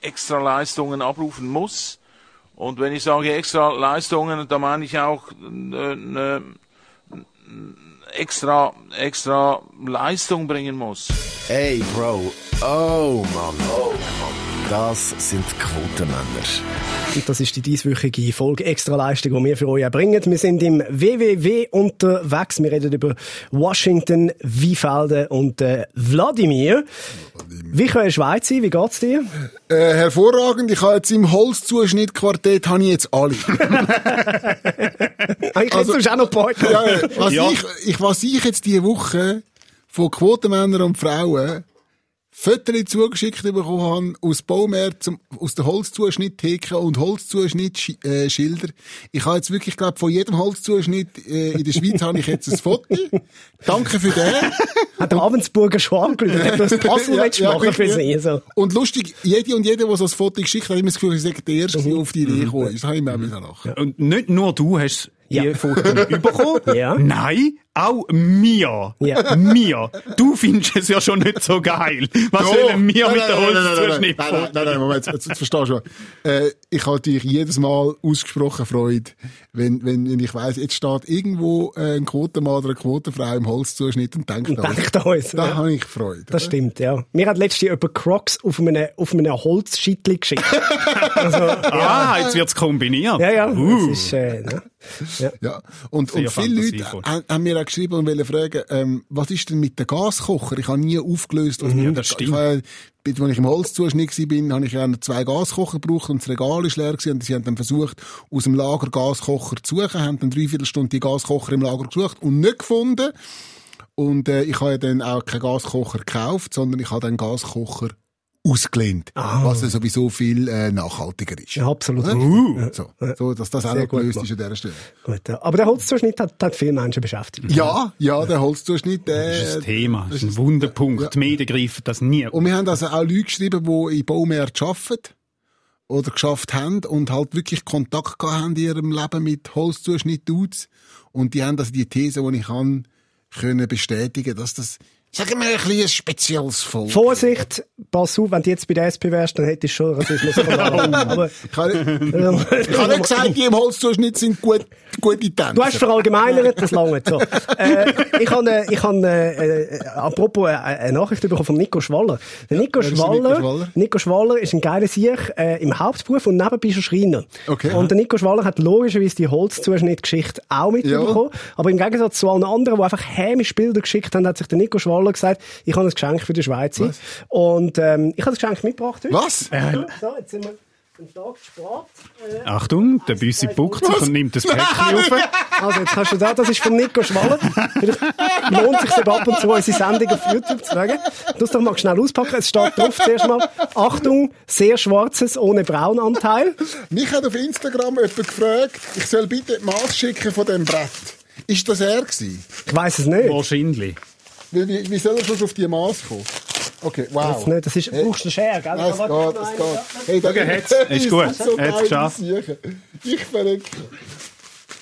extra Leistungen abrufen muss. Und wenn ich sage extra Leistungen, dann meine ich auch äh, eine extra, extra Leistung bringen muss. Hey, Bro. Oh, Mann. Oh, Mann. Das sind Quotenmänner. Und das ist die dieswöchige Folge Extra Leistung, die wir für euch erbringen. Wir sind im WWW unterwegs. Wir reden über Washington, Wiefelden und äh, Wladimir. Wie kann in Schweiz sein? Wie geht's dir? Äh, hervorragend. Ich habe jetzt im Holzzuschnittquartett habe ich jetzt alle. ich also, auch noch Partner. Ja, was, ja. Ich, ich, was ich jetzt diese Woche von Quotenmännern und Frauen Fotos zugeschickt bekommen habe aus Baumärkten, aus der Holzzuschnitttheke und Holzzuschnittschilder. Äh, ich habe jetzt wirklich, glaube von jedem Holzzuschnitt äh, in der Schweiz habe ich jetzt ein Foto. Danke für den. Hat der Ravensburger schon angerufen, dass du das Puzzle ja, ja, machen für sie. So. Und lustig, jede und jeder, der so ein Foto geschickt hat, hat immer das Gefühl, ich sage, der Erste, der auf die Idee gekommen ist. Das habe ich mir auch mhm. lachen. Und nicht nur du hast ja. die Fotos bekommen. Ja. Nein, auch mir. Ja. Mir. Du findest es ja schon nicht so geil. Was oh. sollen wir nein, mit der Holzzuschnitt nein, nein, nein, nein, Moment, jetzt, jetzt verstehst du schon. Äh, ich habe natürlich jedes Mal ausgesprochen Freude, wenn, wenn, wenn ich weiss, jetzt steht irgendwo äh, ein Quotenmann oder eine Quotenfrau im Holzzuschnitt und denkt an uns. Da ja. habe ich Freude. Das oder? stimmt, ja. Mir hat letztens jemand Crocs auf einem, auf einem Holzschittli geschickt. also, ja. Ah, jetzt wird's kombiniert. Ja, ja. Uh. Das ist, äh, ne? Ja. ja. Und, und viele Leute haben, haben mir auch geschrieben und wollen fragen, ähm, was ist denn mit dem Gaskocher? Ich habe nie aufgelöst, was mir, das stimmt. Ich habe, als ich im Holzzuschnitt war, habe ich ja zwei Gaskocher gebraucht und das Regal ist leer gewesen. Und sie haben dann versucht, aus dem Lager Gaskocher zu suchen, haben dann dreiviertel Stunde die Gaskocher im Lager gesucht und nicht gefunden. Und äh, ich habe dann auch keinen Gaskocher gekauft, sondern ich habe den Gaskocher ausgelehnt, ah. was ja sowieso viel äh, nachhaltiger ist. Ja, absolut. Uh. So, so, dass das auch noch gelöst ist an dieser Stelle. Gut, ja. Aber der Holzzuschnitt hat, hat viele Menschen beschäftigt. Ja, ja, der Holzzuschnitt. Äh, das ist ein Thema, das ist ein Wunderpunkt. Ja. Die Medien greifen das nie. Und wir haben also auch Leute geschrieben, die in Baumärkten arbeiten oder geschafft haben und halt wirklich Kontakt gehabt haben in ihrem Leben mit Holzzuschnitt-Dudes. Und die haben also die These, die ich kann, können bestätigen, dass das Sagen wir ein bisschen ein spezielles Volk. Vorsicht, pass auf, wenn du jetzt bei der SP wärst, dann hättest du schon Rassismus Aber, ich habe nicht gesagt, die im Holzzuschnitt sind gut, gute Tänzer. Du hast verallgemeinert, das lange so. äh, ich habe, ich habe äh, äh, apropos äh, eine Nachricht bekommen von Nico Schwaller. Der Nico, ja, Schwaller, Nico Schwaller, Nico Schwaller ist ein geiler Sieg äh, im Hauptberuf und nebenbei ist er Schreiner. Okay. Und der Nico Schwaller hat logischerweise die Holzzuschnittgeschichte auch mitbekommen. Ja. Aber im Gegensatz zu allen anderen, die einfach hämisch Bilder geschickt haben, hat sich der Nico Schwaller Roller gesagt, ich habe ein Geschenk für die Schweiz. Was? Und ähm, ich habe das Geschenk mitgebracht heute. Was? Äh, so, jetzt sind wir einen Tag Sport. Äh, Achtung, der Büssi buckt sich und nimmt das Päckchen auf. Also jetzt hast du da, das ist von Nico Schwaller. Lohnt sich ab und zu unsere Sendung auf YouTube zu schauen. Du doch mal schnell auspacken. Es steht drauf zuerst mal, Achtung, sehr schwarzes ohne Braunanteil. Mich hat auf Instagram jemand gefragt, ich soll bitte die Maß schicken von dem Brett. Ist das er gewesen? Ich weiss es nicht. Wahrscheinlich. Wie, wie, wie soll er schon auf die Maß kommen? Okay, wow. Das, nicht, das ist, hey. brauchst du eine Schere, gell? Es geht, es geht. Hey, da, okay, hat's. Ist, ist gut, so hat's geschafft. Ich verrecke.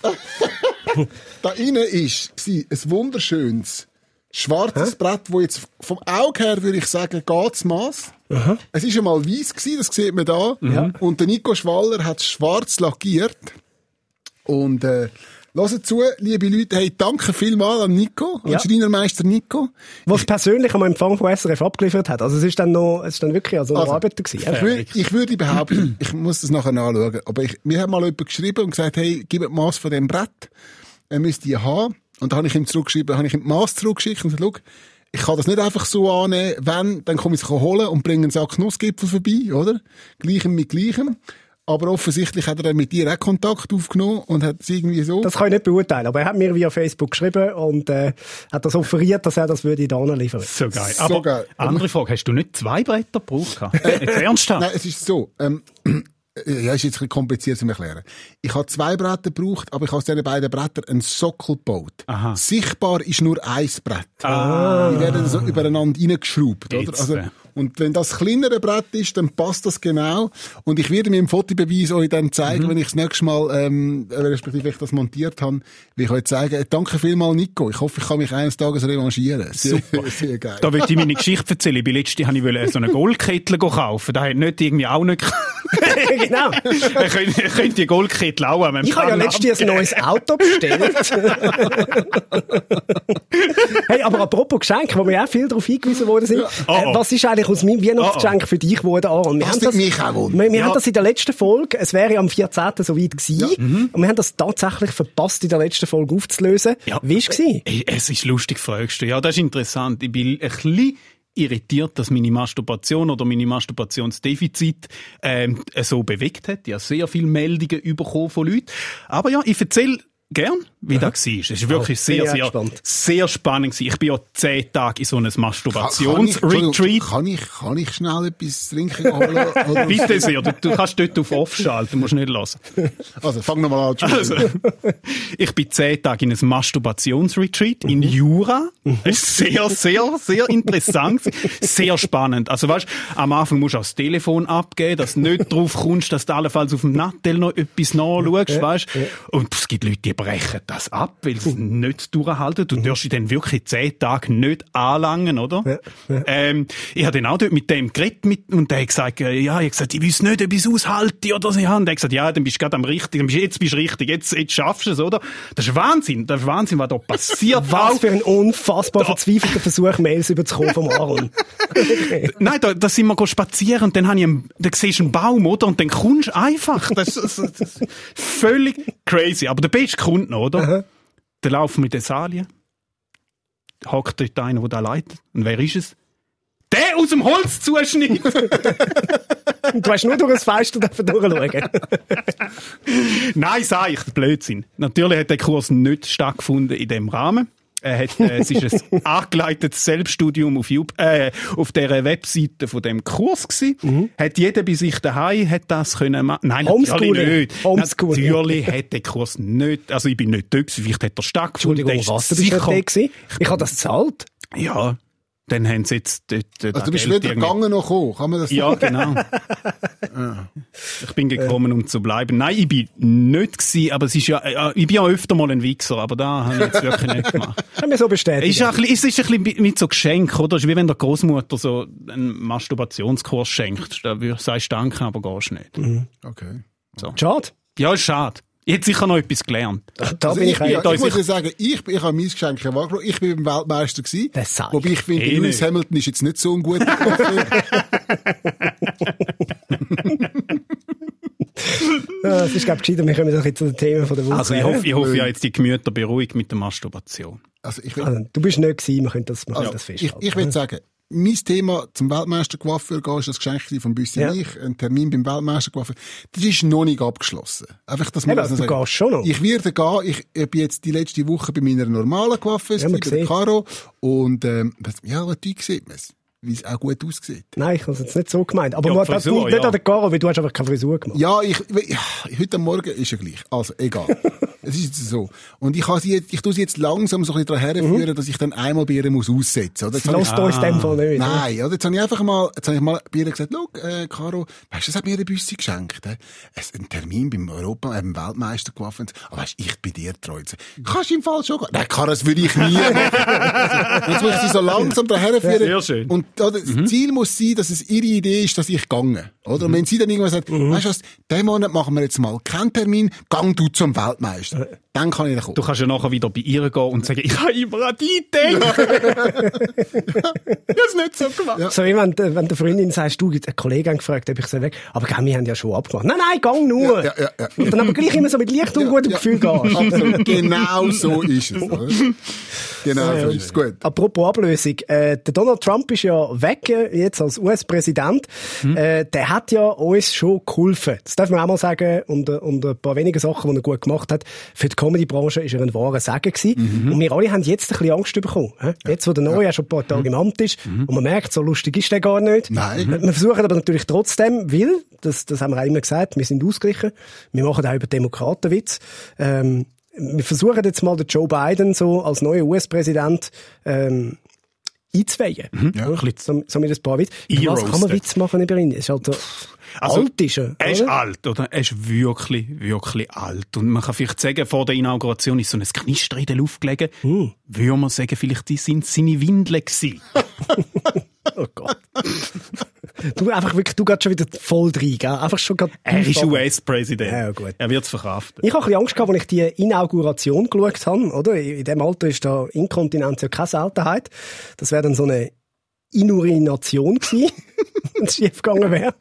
da innen ist ein wunderschönes schwarzes Hä? Brett, wo jetzt vom Auge her würde ich sagen, geht's Maß. Es war einmal weiß gewesen, das sieht man da. Mhm. Und der Nico Schwaller hat es schwarz lackiert. Und äh, Hört zu, liebe Leute, hey, danke vielmals an Nico, an ja. Schreinermeister Nico. Was persönlich am Empfang von SRF abgeliefert hat. Also es ist dann noch, es ist dann wirklich also, also Arbeiter gewesen. Ich, würde, ich würde behaupten, ich muss das nachher nachschauen, aber ich, mir hat mal jemand geschrieben und gesagt, hey, gib mir Maß von dem Brett. Er müsste die haben. Und da habe ich ihm zurückgeschrieben, habe ich ihm Maß zurückgeschickt und gesagt, ich kann das nicht einfach so annehmen, wenn, dann komme ich es holen und bringe einen Sack Nussgipfel vorbei, oder? Gleichem mit Gleichem. Aber offensichtlich hat er dann mit dir auch Kontakt aufgenommen und hat es irgendwie so. Das kann ich nicht beurteilen, aber er hat mir via Facebook geschrieben und äh, hat das offeriert, dass er das würde da liefern. So geil. So aber geil. andere Frage, hast du nicht zwei Bretter gebraucht? Äh, ernsthaft? Nein, es ist so. Ähm, ja, ist jetzt ein bisschen kompliziert zu erklären. Ich habe zwei Bretter gebraucht, aber ich habe aus diesen beiden Brettern einen Sockel gebaut. Aha. Sichtbar ist nur ein Brett. Ah. Die werden so übereinander reingeschraubt, oder? Also, Und wenn das kleinere Brett ist, dann passt das genau. Und ich werde mir im Fotobeweis euch dann zeigen, Mhm. wenn ich das nächste Mal, ähm, respektive wenn ich das montiert habe, wie ich euch zeigen, äh, danke vielmals Nico. Ich hoffe, ich kann mich eines Tages revanchieren. Super. Sehr geil. Da will ich meine Geschichte erzählen. Ich bin letztens habe ich so eine Goldkettel kaufen. Da hat nicht irgendwie auch nicht. genau. ich könnte, ich könnte die an meinem Ich habe ja letztens ein neues Auto bestellt. hey, aber apropos Geschenk, wo wir auch viel darauf hingewiesen worden sind. Oh, Äh, oh. was ist eigentlich aus meinem Weihnachtsgeschenk für dich geworden, Aaron? Wir Das haben nimmt mich auch wir, wir Ja. haben das in der letzten Folge, es wäre ja am 14. soweit gewesen, und wir haben das tatsächlich verpasst, in der letzten Folge aufzulösen. Ja. Wie war es? gewesen? Ey, Es ist lustig, fragst du. Ja, das ist interessant. Ich bin ein bisschen irritiert, dass meine Masturbation oder meine Masturbationsdefizit ähm, so bewegt hat. Ich habe sehr viele Meldungen bekommen von Leuten. Aber ja, ich erzähle gern, wie das war. Es ist wirklich Oh, sehr, sehr sehr, sehr spannend gewesen. Ich bin ja zehn Tage in so einem Kann ich, Masturbationsretreat. kann ich, kann ich schnell etwas trinken holen? Oder? Bitte sehr, du, du kannst dort auf Off schalten, musst nicht hören. Also, fang nochmal an. Also, ich bin zehn Tage in einem Masturbationsretreat in Jura. Ist sehr, sehr, sehr interessant. Sehr spannend. Also weißt, am Anfang musst du auch das Telefon abgeben, dass du nicht drauf kommst, dass du allenfalls auf dem Nattel noch etwas nachschaust, weißt. Und es gibt Leute, die brechen das ab, weil sie nicht durchhalten. Du darfst dich dann wirklich zehn Tage nicht anlangen, oder? Ähm, ich habe dann auch dort mit dem geredet mit, und der hat gesagt, äh, ja, ich habe gesagt, ich weiß nicht, ob ich es aushalte oder so. Ja, Und der hat gesagt, ja, dann bist du gerade am richtigen, dann jetzt bist du richtig, jetzt, jetzt schaffst du es, oder? Das ist Wahnsinn, das ist Wahnsinn, was da passiert. Was für ein unfassbar verzweifelter Versuch, Mails überzukommen vom Aaron. Nein, da, da sind wir spazieren und dann habe ich einen, da siehst du einen Baum, oder? Und dann kommst du einfach. Das, das, das ist völlig crazy. Aber der beste Kunde noch, oder? Der laufen mit den Salien. Hockt dort einer, der da leitet. Und wer ist es? Der aus dem Holzzuschnitt! Und du hast nur durch das Fenster durchschauen. Nein, sag ich, Blödsinn. Natürlich hat der Kurs nicht stattgefunden in dem Rahmen. Er hat, äh, es ist ein angeleitetes Selbststudium auf, Jub- äh, auf der Webseite von dem Kurs gsi. Hat jeder bei sich daheim hat das können machen? Nein, natürlich nicht. Homeschooling. Natürlich hat der Kurs nicht, also ich bin nicht dort gewesen, vielleicht hat er stattgefunden. Entschuldigung, was? Du bist nicht da gewesen? Ich habe das gezahlt. Ja, dann haben sie jetzt dort, dort Also, du bist Geld weder irgendwie- gegangen noch gekommen. Kann man das Ja, genau. Ich bin gekommen, um zu bleiben. Nein, ich bin nicht gewesen, aber es ist ja, äh, ich bin ja öfter mal ein Wichser, aber da habe ich jetzt wirklich nicht gemacht. Haben wir so bestätigt. Es ist, ein bisschen, es ist ein bisschen mit so Geschenk, oder? Es ist wie wenn der Großmutter so einen Masturbationskurs schenkt. Da sagst du Danke, aber gehst nicht. Okay. Schade. Ja, ist schade. Ich hätte sicher noch etwas gelernt. Da Also bin ich, ich, ich, da ich muss ich- ja sagen, ich, ich habe mein Geschenk wahrgenommen. Ich bin beim Weltmeister gewesen. Das sag ich. Wobei ich finde, Eh Lewis. Hamilton ist jetzt nicht so ein guter. Ja, Es ist, glaube ich, gescheiter, wir kommen doch jetzt zu den Themen von der Woche. Also ich hoffe, ich hoffe ja jetzt die Gemüter beruhigt mit der Masturbation. Also ich will, Also, du bist nicht gewesen, wir können das, können also, das ich, festhalten. ich will sagen, mein Thema zum Weltmeister Coiffeur gehen, ist das Geschenk von Büssi Ja. ich. Ein Termin beim Weltmeister Coiffeur. Das ist noch nicht abgeschlossen. Einfach, dass man Eben, das du gehst schon noch. Ich werde gehen. Ich, ich bin jetzt die letzte Woche bei meiner normalen Coiffeuse, Ja, bei der. Caro. Und, ähm, was- ja, natürlich sieht man es. Wie es auch gut aussieht. Nein, ich habe es jetzt nicht so gemeint. Aber Ja, man, das Frisur, nicht nicht ja. an der Caro, weil du hast einfach keine Frisur gemacht. Ja, ich, ja, heute Morgen ist ja gleich. Also, egal. es ist jetzt so. Und ich kann sie jetzt, ich tue sie jetzt langsam so ein bisschen daran herführen, dass ich dann einmal bei ihr muss aussetzen? Jetzt habe ich- Lasst uns in dem Fall nicht. Nein, oder? Jetzt habe ich einfach mal, jetzt habe ich mal bei ihr gesagt, schau, äh, Caro, weißt du, das hat mir eine Büsse geschenkt, äh? Es- Ein Termin beim Europa, äh, beim Weltmeister gewaffen. Aber weißt, ich bin dir treu. Sie, Kannst du im Fall schon gehen? Nein, Caro, das würde ich nie machen. jetzt muss ich sie so langsam daher herführen. Sehr schön. Und oder, das Ziel muss sein, dass es ihre Idee ist, dass ich gange. Oder? Und wenn sie dann irgendwann sagt, weißt du was, diesen Monat machen wir jetzt mal keinen Termin, gang du zum Weltmeister. Dann kann ich kommen. Du kannst ja nachher wieder bei ihr gehen und sagen, ich habe immer an die gedacht. habe es nicht so gemacht. So wie wenn, du- wenn der Freundin sagst, du, ein Kollege hat gefragt, ob ich soll weg. Aber gell, wir haben ja schon abgemacht. Nein, nein, gang nur. Ja, ja, ja. Und dann aber gleich immer so mit Licht und gutem Gefühl gehst. Absolut. Genau so ist es. Oder? Genau so ist es. Gut. Apropos Ablösung, äh, der Donald Trump ist ja weg äh, jetzt als US-Präsident. Mhm. Äh, der hat ja uns schon geholfen. Das darf man auch mal sagen. Und, und ein paar wenige Sachen, die er gut gemacht hat. Für die Comedy-Branche ist er ein wahrer Segen gewesen. Mhm. Und wir alle haben jetzt ein bisschen Angst bekommen. Jetzt, wo der Neue ja schon ein paar Tage im Amt ist. Und man merkt, so lustig ist der gar nicht. Mhm. Nein. Wir wir versuchen aber natürlich trotzdem, weil, das, das haben wir auch immer gesagt, wir sind ausgeglichen. Wir machen auch über Demokratenwitz. Ähm, wir versuchen jetzt mal den Joe Biden so als neuer US-Präsident ähm, einzuweihen. Ja. Ein bisschen, so, so mit ein paar Witz. Über Was kann man. Witz machen über ihn? Ist halt so, Also, alt ist er. Er ist alt, oder? Er ist wirklich, wirklich alt. Und man kann vielleicht sagen, vor der Inauguration ist so ein Knister in der Luft gelegen. Hm. Würde man sagen, vielleicht die sind seine Windeln gewesen. Oh Gott. du einfach wirklich, du gehst schon wieder voll rein, gell? Einfach schon grad Er ist. US-Präsident. Ja, gut. Er wird es verkraften. Ich habe ein bisschen Angst gehabt, als ich die Inauguration geschaut habe, oder? In dem Alter ist da Inkontinenz ja keine Seltenheit. Das wäre dann so eine Inurination gewesen, wenn es schief gegangen wäre.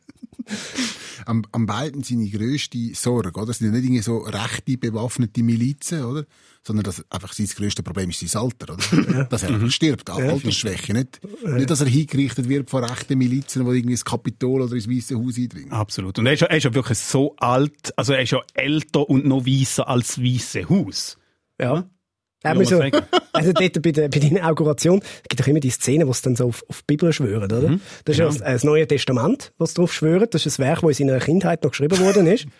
Am, am beiden seine grösste Sorge, oder? Das sind ja nicht irgendwie so rechte bewaffnete Milizen, oder? Sondern das, einfach sein grösstes Problem ist sein Alter, oder? Dass er einfach stirbt, an Altersschwäche. Nicht, nicht, dass er hingerichtet wird von rechten Milizen, die irgendwie ins Kapitol oder ins Weiße Haus eindringen. Absolut. Und er ist, ja, er ist ja wirklich so alt, also er ist ja älter und noch weißer als das Weiße Haus. Ja. Ja, man so, also dort bei der, bei der Inauguration es gibt doch immer die Szene, wo sie dann so auf, auf die Bibel schwören, oder? Das ist ja, das, das Neue Testament, was drauf schwören. Das ist ein Werk, das in seiner Kindheit noch geschrieben worden ist.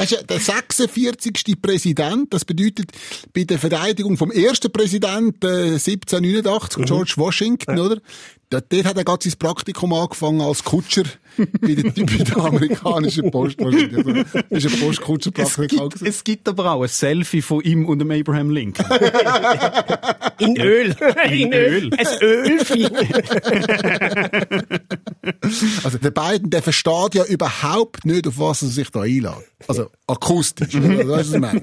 Ist ja der 46. Präsident. Das bedeutet, bei der Verteidigung vom ersten Präsidenten äh, 1789, George Washington, oder? Dort, dort hat er gerade sein Praktikum angefangen als Kutscher bei der, bei der amerikanischen Post. Also, Das ist ein Es Postkutscherpraktikum. gibt, es gibt aber auch ein Selfie von ihm und dem Abraham Lincoln. In Öl. In Öl. Ein Ölvieh. Also der beiden, der versteht ja überhaupt nicht, auf was er sich da einlädt. Also akustisch. oder? Weißt du, was ich meine?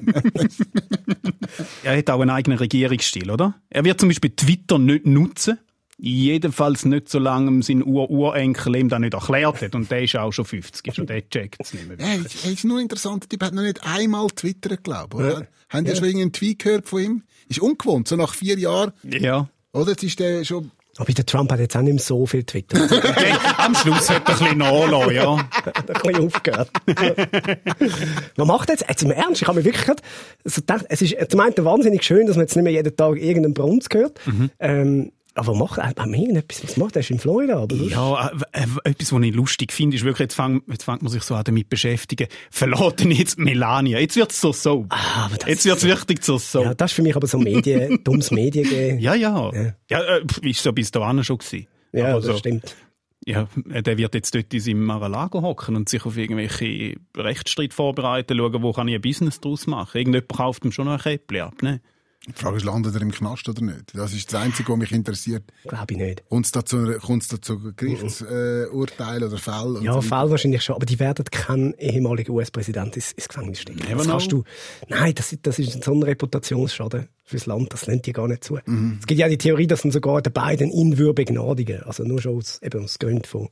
er hat auch einen eigenen Regierungsstil, oder? Er wird zum Beispiel Twitter nicht nutzen. Jedenfalls nicht, solange ihm sein Ur-Urenkel ihm das nicht erklärt hat. Und der ist auch schon 50, schon der checkt es nicht mehr. Ja, es ist nur interessant, der Typ hat noch nicht einmal twittert, glaube ich. Oder? Haben die schon irgendeinen Tweet gehört von ihm? Ist ungewohnt, so nach vier Jahren. Ja. Oder? Jetzt ist der schon Aber der Trump hat jetzt auch nicht mehr so viel Twitter. Er Okay, am Schluss hat er ein bisschen nachgelassen, ja. hat ein bisschen aufgehört. Man macht jetzt, jetzt im Ernst, ich habe mir wirklich gedacht, also gedacht, es ist zum einen wahnsinnig schön, dass man jetzt nicht mehr jeden Tag irgendeinen Brunz hört. Ähm, aber macht, hat man irgendetwas, was macht er? Ist in Florida, sonst- Ja, äh, äh, etwas, was ich lustig finde, ist wirklich, jetzt, fang, jetzt fängt man sich so an damit beschäftigen. Verlaten jetzt Melania. Jetzt wird's so so. Ah, aber das Jetzt wird's richtig so so. Ja, das ist für mich aber so Medien, dummes Medien. Ja, ja. Ja. Ja, äh, ist so bis dahin schon gewesen. Ja, Aber das so, stimmt. Ja, äh, der wird jetzt dort in seinem Mar-a-Lago hocken und sich auf irgendwelche Rechtsstreit vorbereiten, schauen, wo kann ich ein Business draus machen. Irgendjemand kauft ihm schon noch ein Käppli ab, ne? Die Frage ist, landet er im Knast oder nicht? Das ist das Einzige, was mich interessiert. Glaube ich nicht. Kommt es da zu, kommt's da zu Gerichtsurteilen äh, oder Fällen? und Ja, so Fall wahrscheinlich schon, aber die werden keinen ehemaligen US-Präsident ins, ins Gefängnis stecken. Das kannst du, nein, das, ist- das ist so ein Reputationsschaden fürs Land, das lernt die gar nicht zu. Mhm. Es gibt ja die Theorie, dass dann sogar der Biden ihn würde begnadigen. Also nur schon aus, eben aus Gründen von,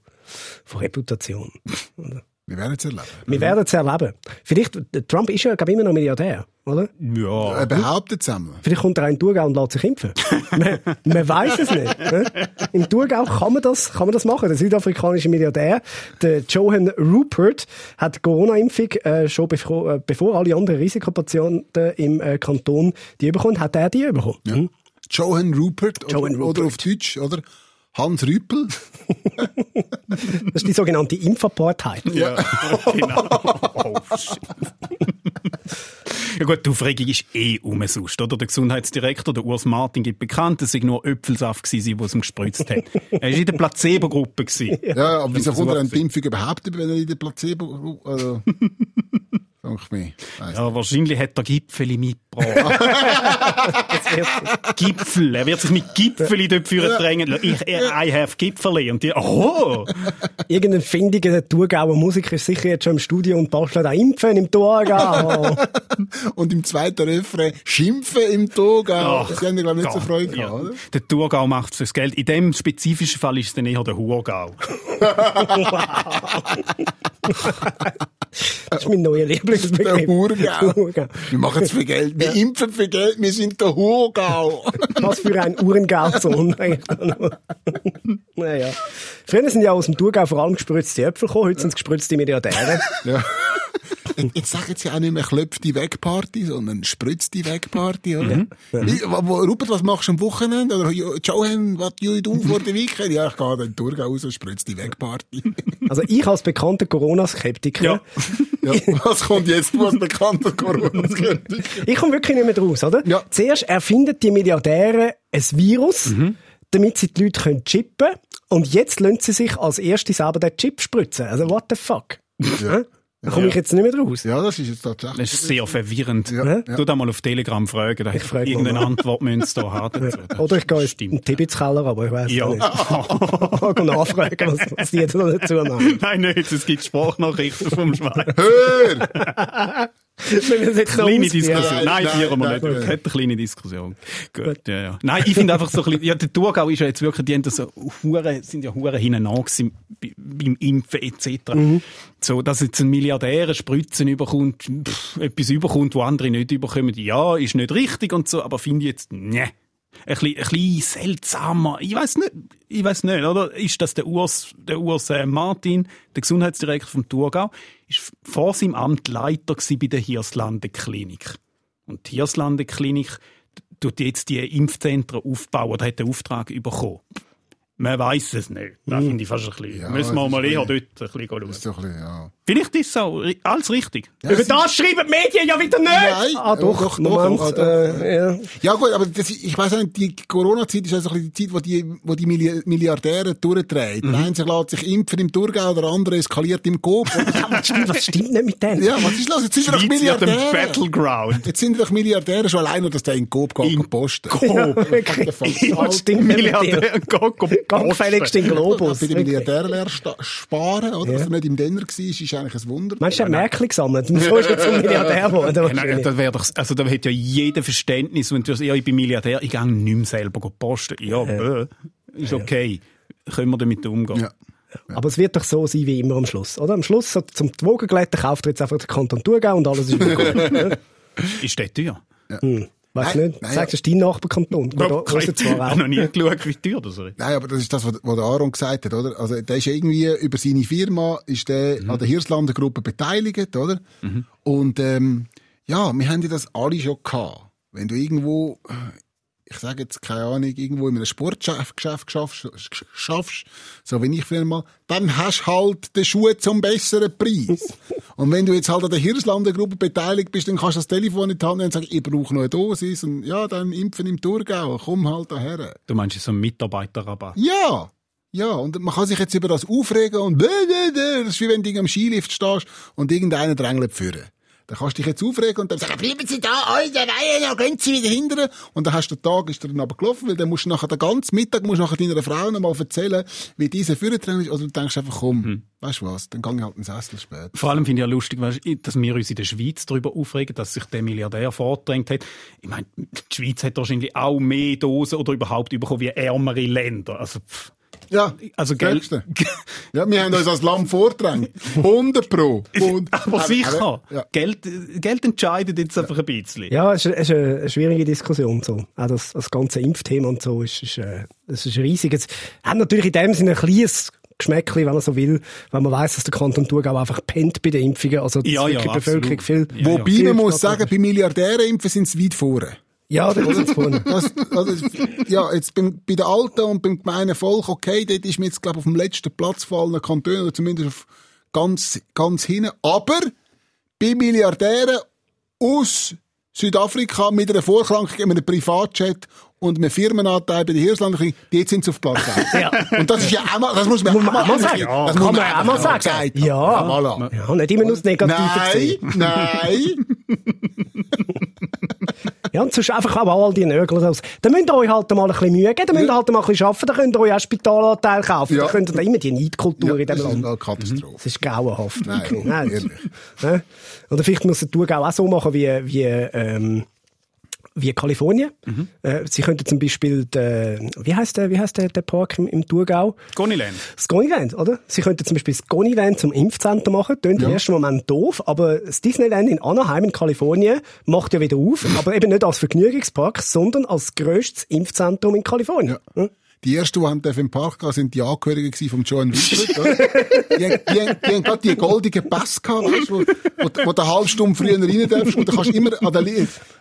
von Reputation. Wir werden es erleben. Wir werden es erleben. Vielleicht, Trump ist ja, glaube ich, immer noch Milliardär, oder? Ja. Er behauptet zusammen. Vielleicht kommt er in Thurgau und lässt sich impfen. man, man weiß es nicht. ne? Im Thurgau kann man das, kann man das machen. Der südafrikanische Milliardär, der Johan Rupert, hat die Corona-Impfung äh, schon bevor, äh, bevor alle anderen Risikopatienten im äh, Kanton die bekommen, hat er die bekommen. Hm? Johan Rupert, Johan oder, Rupert. oder auf Deutsch, oder? Hans Rüppel. Das ist die sogenannte Impfapartheit. Ja, genau. Oh, shit. Ja gut, die Aufregung ist eh um sonst, oder? Der Gesundheitsdirektor, der Urs Martin, gibt bekannt, es sei nur Äpfelsaft gewesen, der es ihm gespritzt hat. Er war in der Placebo-Gruppe. Ja, aber wieso kommt er an die Impfung überhaupt über, wenn er in der Placebo... Also, mir. Weiss Ja, wahrscheinlich hat er Gipfeli mitgebracht. Gipfel. Er wird sich mit Gipfeli dort führen drängen. Ich, I have Gipfeli. Und die, oh! Irgendein findiger Thurgauer Musiker ist sicher jetzt schon im Studio und bastelt auch Impfen im Thurgau. Und im zweiten Refrain schimpfen im Thurgau. Ach, Das haben wir, glaube ich, nicht so Freude ja. gehabt, oder? Der Thurgau macht fürs Geld. In dem spezifischen Fall ist es dann eher der Hurgau. Das ist mein neuer Lieblingsbegriff. Der Hurgau. Wir machen es für Geld. Wir impfen für Geld. Wir sind der Hurgau. Was für ein Uhrengausohn. naja. Früher sind ja aus dem Thurgau vor allem gespritzte Äpfel gekommen, heute sind es gespritzte Milliardäre. ja. Jetzt sagen sie auch nicht mehr klopft die Wegparty, sondern spritzt die Wegparty, oder? Wo, Rupert, was machst du am Wochenende? Oder Jo- Johan, was you do for the weekend? Ja, ich gehe dann Thurgau raus und spritz die Wegparty. Also ich als bekannter Corona-Skeptiker, Ja. ja, was kommt jetzt, du als bekannter Corona-Skeptiker? ich komme wirklich nicht mehr draus, oder? Ja. Zuerst erfinden die Milliardäre ein Virus, damit sie die Leute können chippen und jetzt lassen sie sich als erste selber den Chip spritzen. Also what the fuck? Ja. Da komme ich jetzt nicht mehr raus. Ja, das ist jetzt tatsächlich. Das ist sehr verwirrend. Ja. Du da mal auf Telegram fragen, da Ich frage irgendeine mal. Antwort sie da haben. Das Oder ich gehe in den Tibitzkeller, aber ich weiss Ja. nicht. Ich gehe nachfragen, was, was die da dazu machen. Nein, nicht. Es gibt Sprachnachrichten vom Schwein. Hör! Kleine ausführen. Diskussion. Nein, Nein, führen wir nein, nicht. nein. Okay. Eine kleine Diskussion. Gut, ja, ja. Nein, ich finde einfach so ein bisschen, ja, der Thurgau ist ja jetzt wirklich, die haben da so Hure, sind ja Hure hinten an gewesen bei- beim Impfen etc. Mhm. So, dass jetzt ein Milliardär eine Spritzen überkommt, pff, etwas überkommt, wo andere nicht überkommen, ja, ist nicht richtig und so, aber finde ich jetzt, ne. Ein bisschen, ein bisschen seltsamer. Ich weiß nicht, ich weiß nicht, oder? Ist das der Urs, der Urs äh, Martin, der Gesundheitsdirektor vom Thurgau, ist vor seinem Amt Leiter bei der Hirslande Klinik. Und die Hirslande Klinik tut jetzt die Impfzentren aufbauen oder hat den Auftrag bekommen. Man weiß es nicht. Da finde ich fast ein bisschen. Ja, müssen wir das mal eher ein dort ein bisschen schauen. Das ist doch ein bisschen, ja. Vielleicht ist es auch alles richtig. Über das schreiben die Medien ja wieder nicht! Nein. Ah, doch, Doch, doch, Moment. doch, doch. Äh, ja. Ja gut, aber das, ich weiß nicht, die Corona-Zeit ist also ein bisschen die Zeit, wo die, wo die Milli- Milliardäre durchdrehen. Der eine lässt sich impfen im Thurgau, der andere eskaliert im. Ja, was stimmt, was stimmt nicht mit denen? ja, was ist los? Jetzt sind wir doch Milliardäre. Battleground. Jetzt sind doch Milliardäre schon allein, dass der in den Coop geht In und posten. Ja, wirklich. Was stimmt? Milliardär, go, Ganz gefälligst den Globus. Bei lernen sta- sparen, oder? Ja. Dass er nicht im Denner war, ist eigentlich ein Wunder. Meinst du, er hat Märkli gesammelt? Und so ist er zum Milliardär geworden. Ja, nein, das wäre doch, also da hätte ja jeder Verständnis, wenn du sagst, ja, ich bin Milliardär, ich gehe nicht mehr selber go posten. Ja, bö, ist okay. Können wir damit umgehen? Ja. Aber es wird doch so sein wie immer am Schluss, oder? Am Schluss, so zum Wogen kauft er jetzt einfach den Kanton Thurgau und alles ist gut. Ist das teuer? Hm. Weißt du Nein, nicht? nein, Sagst du, ist dein Nachbarkanton? Zwar Ich auch. habe noch nie geschaut, wie teuer das ist. Nein, aber das ist das, was der Aaron gesagt hat, oder? Also, der ist ja irgendwie über seine Firma, ist der Mhm. an der Hirslander Gruppe beteiligt, oder? Und, ähm, ja, wir haben ja das alle schon gehabt. Wenn du irgendwo, ich sage jetzt keine Ahnung, irgendwo in einem Sportgeschäft schaffst, schaffst, so wie ich früher mal, dann hast du halt den Schuh zum besseren Preis. und wenn du jetzt halt an der Hirslander Gruppe beteiligt bist, dann kannst du das Telefon in die Hand nehmen und sagen, ich brauche noch eine Dosis und ja, dann impfen im Thurgau, komm halt daher. Du meinst so einen Mitarbeiterrabatt? Ja. Ja, und man kann sich jetzt über das aufregen und das ist wie wenn du am Skilift stehst und irgendeiner drängelt führen. Dann kannst du dich jetzt aufregen und dann sagen, bleiben Sie da, alle der Reihe, ja, gehen Sie wieder hinterher. Und dann hast du den Tag, ist dann aber gelaufen, weil dann musst du nachher den ganzen Mittag, musst du nachher deiner Frau noch mal erzählen, wie diese führen ist. Oder du denkst einfach, komm, weißt du was, dann gang ich halt in den Sessel später. Vor allem finde ich ja lustig, weißt, dass wir uns in der Schweiz darüber aufregen, dass sich der Milliardär vordrängt hat. Ich meine, die Schweiz hat wahrscheinlich auch mehr Dosen oder überhaupt bekommen wie ärmere Länder. Also, pff, Ja, also Geld. Ja, wir haben uns als Lamm vordrängt. 100 pro. Und, Aber sicher. Ja. Geld, Geld entscheidet jetzt einfach ein bisschen. Ja, es ist, es ist eine, schwierige Diskussion. So. Auch das, das ganze Impfthema und so ist, ist, äh, das ist riesig. Es hat natürlich in dem Sinne ein kleines Geschmäckli, wenn man so will, wenn man weiss, dass der Kanton Thurgau einfach pennt bei den Impfungen. Also, Ja, ja, wirklich die Bevölkerung viel. Ja, Wobei man muss sagen, bei Milliardärenimpfen sind sie weit vorne. Ja, da ist vorne. Das, also, ja, jetzt beim, bei den Alten und beim gemeinen Volk, okay, dort ist mir jetzt, glaube ich, auf dem letzten Platz gefallen, Kanton, oder zumindest auf ganz, ganz hinten. Aber bei Milliardären aus Südafrika mit einer Vorkrankung in einem Privatjet und einem Firmenanteil bei den Hirslanden, dort sind sie auf Platz 1. Ja. Und das ist ja auch mal, das muss man Muss auch man mal sagen. Ja, das Kann muss man auch mal sagen. Ja. Ja, nicht immer nur das Negative Nein, sehen. nein. Ja, und sonst einfach auch all die Nörgel raus. Dann müsst ihr euch halt mal ein bisschen Mühe geben, dann müsst ihr halt mal ein bisschen arbeiten, dann könnt ihr euch auch Spitalanteil kaufen. Ja. Dann könnt ihr immer die Neidkultur Ja, in das diesem ist Land. eine Katastrophe. Das ist grauenhaft. Nein. Nein, das-. Ne? Oder vielleicht muss der Thurgau auch so machen wie, wie, ähm, wie Kalifornien. Mhm. Äh, sie könnten zum Beispiel, den, wie heißt der, wie heißt der, der Park im, im Thurgau? Goniland. Das Goniland, oder? Sie könnten zum Beispiel das Goniland zum Impfzentrum machen. Klingt im ersten Moment doof, aber das Disneyland in Anaheim in Kalifornien macht ja wieder auf, aber eben nicht als Vergnügungspark, sondern als grösstes Impfzentrum in Kalifornien. Hm? Die ersten, die haben im Park gehen, sind die Angehörigen vom Joan Wilfred. die, haben- die, die haben gerade die goldigen Pass gehabt, weißt, wo, wo, wo du eine halbe Stunde früher rein darfst und dann kannst du immer an der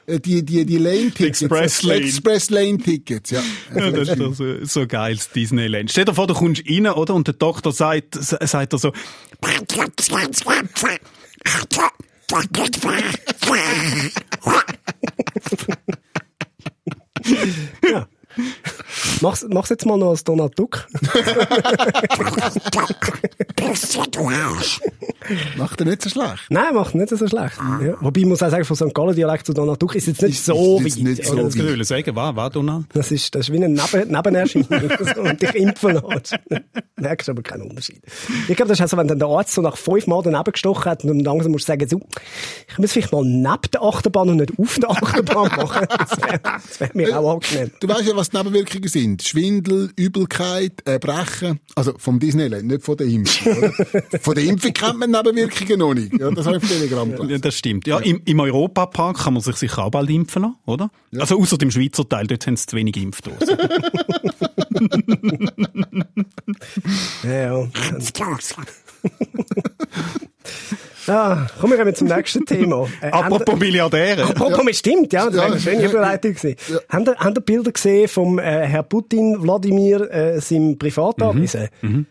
äh, die, die, die Lane-Tickets. Express Lane. Express Lane-Tickets, ja. Ja, das ist doch so, so geil, das Disneyland. Stell dir vor, du kommst rein, oder? Und der Doktor sagt, sagt er so, Mach's, mach's jetzt mal noch als Donald Duck. Macht er nicht so schlecht. Nein, macht nicht so schlecht. Ja. Wobei, ich muss auch sagen, von St. Gallen Dialekt zu Donald Duck ist jetzt nicht Ist- so ist jetzt weit. nicht so? Das ich sagen, was, was, Donald? Das ist, das ist wie ein Neben Nebenerscheinung. und dich impfen lässt. Merkst aber keinen Unterschied. Ich glaube, das ist auch so, wenn dann der Arzt so nach fünf Mal daneben gestochen hat und dann langsam musst du sagen, so, ich muss vielleicht mal neben der Achterbahn und nicht auf der Achterbahn machen. Das wäre wär mir auch angenehm. Du weißt ja, was die Nebenwirkungen sind. Schwindel, Übelkeit, Erbrechen. Also vom Disneyland, nicht von der Impfung. Oder? von der Impfung kennt man Nebenwirkungen noch nicht. Ja, das habe ich auf Telegram Ja, das stimmt. Ja, im, im Europapark kann man sich sicher auch bald impfen lassen, oder? Also außer dem Schweizer Teil, dort haben sie zu wenig Impfdosen. Ja, ja. Ja, kommen wir zum nächsten Thema. Äh, Apropos Milliardäre. Apropos, ja. stimmt, ja, das Ja, war eine schöne ja, Überleitung. gewesen. Habt, ihr, habt ihr Bilder gesehen vom äh, Herr Putin, Wladimir, äh, seinem Privatanwesen?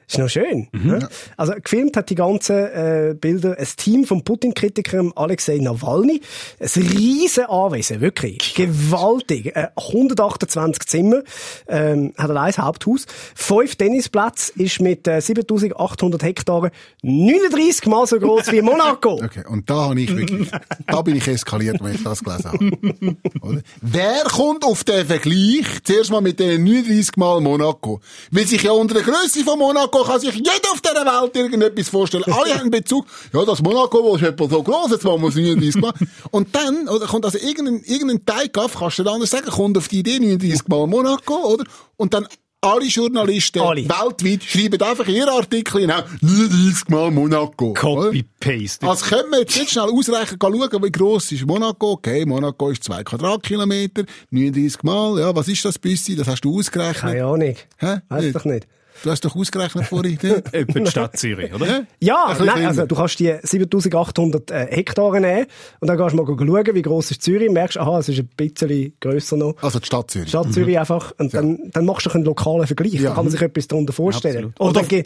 Ist noch schön. ja? Also gefilmt hat die ganzen äh, Bilder ein Team vom Putin-Kritiker Alexei Nawalny. Ein riesen Anwesen, wirklich. Gewaltig. Äh, 128 Zimmer, ähm, hat er ein Haupthaus. Fünf Tennisplätze, ist mit äh, 7800 Hektaren 39 Mal so groß wie Monaco. Okay, und da habe ich wirklich, da bin ich eskaliert, wenn ich das gelesen habe. Oder? Wer kommt auf den Vergleich zuerst mal mit den 39 Mal Monaco? Weil sich ja unter der Größe von Monaco kann sich jeder auf dieser Welt irgendetwas vorstellen. Alle haben Bezug. Ja, das Monaco, das ist etwa so groß, jetzt machen wir es 39 Mal. Und dann, oder, kommt also irgendein, irgendein Teig auf, kannst du dann anders sagen, kommt auf die Idee 39 Mal Monaco, oder? Und dann alle Journalisten Alle. weltweit schreiben einfach ihre Artikel hinein, 39 Mal Monaco. Copy-paste. Also können wir jetzt nicht schnell ausrechnen, gehen schauen, wie gross ist Monaco. Okay, Monaco ist zwei Quadratkilometer, 39 Mal. Ja, was ist das Büssi? Das hast du ausgerechnet. Keine Ahnung. Hä? Weiß doch nicht. Du hast doch ausgerechnet vorhin. ne? Etwa die Stadt Zürich, oder? Ja, bisschen nein, also du kannst die 7800 äh, Hektare nehmen und dann gehst du mal schauen, wie gross ist Zürich, merkst, aha, es ist ein bisschen grösser noch. Also die Stadt Zürich. Stadt Zürich einfach. Und dann, dann machst du doch einen lokalen Vergleich. Da kann man sich etwas darunter vorstellen. Absolut. Oder- Oder,